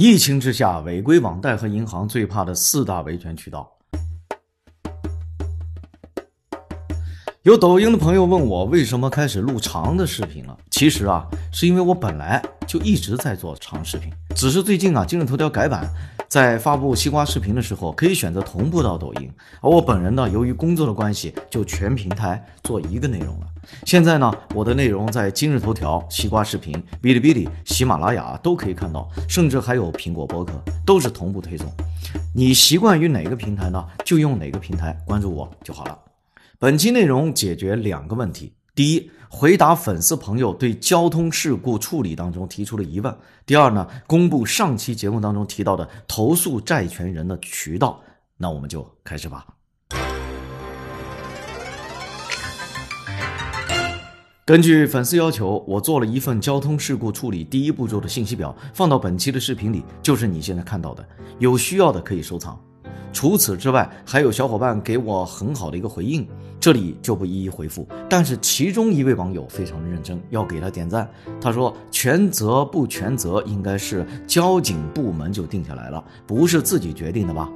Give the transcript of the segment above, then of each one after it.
疫情之下，违规网贷和银行最怕的四大维权渠道。有抖音的朋友问我为什么开始录长的视频了？其实啊，是因为我本来就一直在做长视频，只是最近啊，今日头条改版，在发布西瓜视频的时候，可以选择同步到抖音，而我本人呢，由于工作的关系，就全平台做一个内容了。现在呢，我的内容在今日头条、西瓜视频、哔哩哔哩、喜马拉雅都可以看到，甚至还有苹果播客，都是同步推送。你习惯于哪个平台呢？就用哪个平台关注我就好了。本期内容解决两个问题：第一，回答粉丝朋友对交通事故处理当中提出的疑问；第二呢，公布上期节目当中提到的投诉债权人的渠道。那我们就开始吧。根据粉丝要求，我做了一份交通事故处理第一步骤的信息表，放到本期的视频里，就是你现在看到的。有需要的可以收藏。除此之外，还有小伙伴给我很好的一个回应，这里就不一一回复。但是其中一位网友非常认真，要给他点赞。他说：“全责不全责，应该是交警部门就定下来了，不是自己决定的吧？”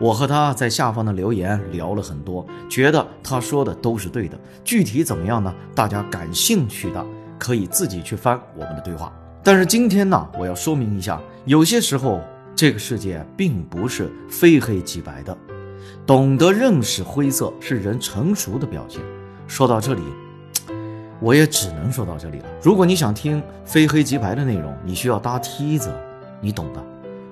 我和他在下方的留言聊了很多，觉得他说的都是对的。具体怎么样呢？大家感兴趣的可以自己去翻我们的对话。但是今天呢，我要说明一下，有些时候这个世界并不是非黑即白的，懂得认识灰色是人成熟的表现。说到这里，我也只能说到这里了。如果你想听非黑即白的内容，你需要搭梯子，你懂的。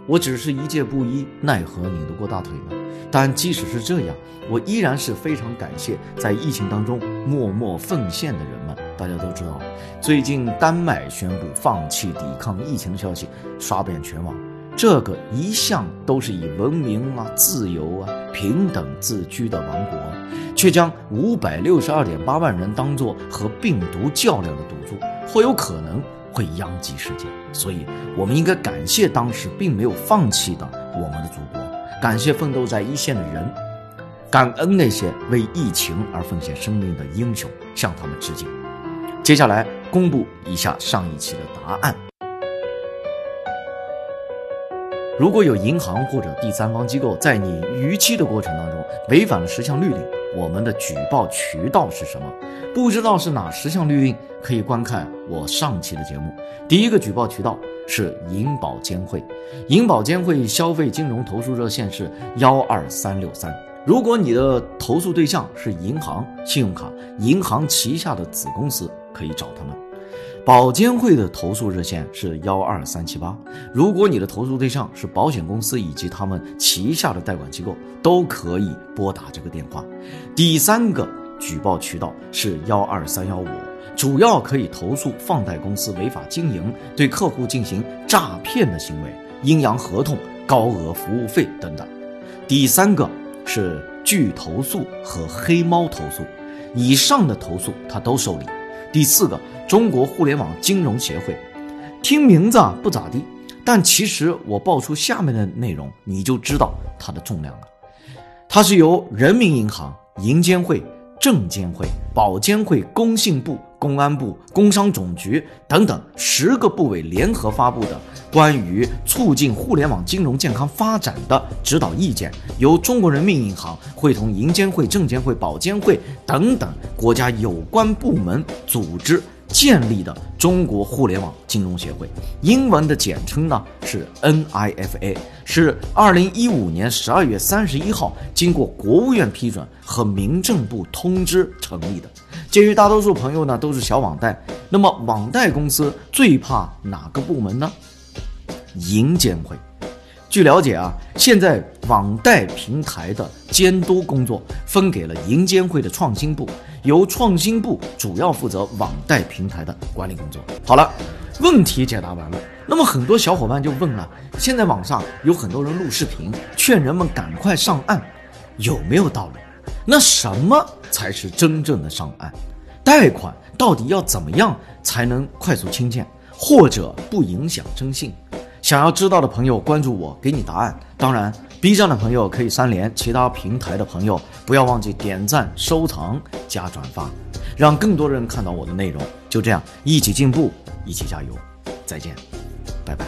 我只是一介布衣，奈何拧得过大腿呢？但即使是这样，我依然是非常感谢在疫情当中默默奉献的人们。大家都知道，最近丹麦宣布放弃抵抗疫情的消息刷遍全网。这个一向都是以文明啊、自由啊、平等自居的王国，却将五百六十二点八万人当作和病毒较量的赌注，或有可能。会殃及世界，所以我们应该感谢当时并没有放弃的我们的祖国，感谢奋斗在一线的人，感恩那些为疫情而奉献生命的英雄，向他们致敬。接下来公布一下上一期的答案。如果有银行或者第三方机构在你逾期的过程当中违反了十项律令，我们的举报渠道是什么？不知道是哪十项律令？可以观看我上期的节目。第一个举报渠道是银保监会，银保监会消费金融投诉热线是幺二三六三。如果你的投诉对象是银行、信用卡、银行旗下的子公司，可以找他们。保监会的投诉热线是幺二三七八。如果你的投诉对象是保险公司以及他们旗下的代管机构，都可以拨打这个电话。第三个举报渠道是幺二三幺五。主要可以投诉放贷公司违法经营、对客户进行诈骗的行为、阴阳合同、高额服务费等等。第三个是拒投诉和黑猫投诉，以上的投诉他都受理。第四个，中国互联网金融协会，听名字啊不咋地，但其实我报出下面的内容，你就知道它的重量了。它是由人民银行、银监会。证监会、保监会、工信部、公安部、工商总局等等十个部委联合发布的关于促进互联网金融健康发展的指导意见，由中国人民银行会同银监会、证监会、保监会等等国家有关部门组织。建立的中国互联网金融协会，英文的简称呢是 NIFA，是二零一五年十二月三十一号经过国务院批准和民政部通知成立的。鉴于大多数朋友呢都是小网贷，那么网贷公司最怕哪个部门呢？银监会。据了解啊，现在网贷平台的监督工作分给了银监会的创新部，由创新部主要负责网贷平台的管理工作。好了，问题解答完了。那么很多小伙伴就问了：现在网上有很多人录视频劝人们赶快上岸，有没有道理？那什么才是真正的上岸？贷款到底要怎么样才能快速清欠，或者不影响征信？想要知道的朋友关注我，给你答案。当然，B 站的朋友可以三连，其他平台的朋友不要忘记点赞、收藏、加转发，让更多人看到我的内容。就这样，一起进步，一起加油。再见，拜拜。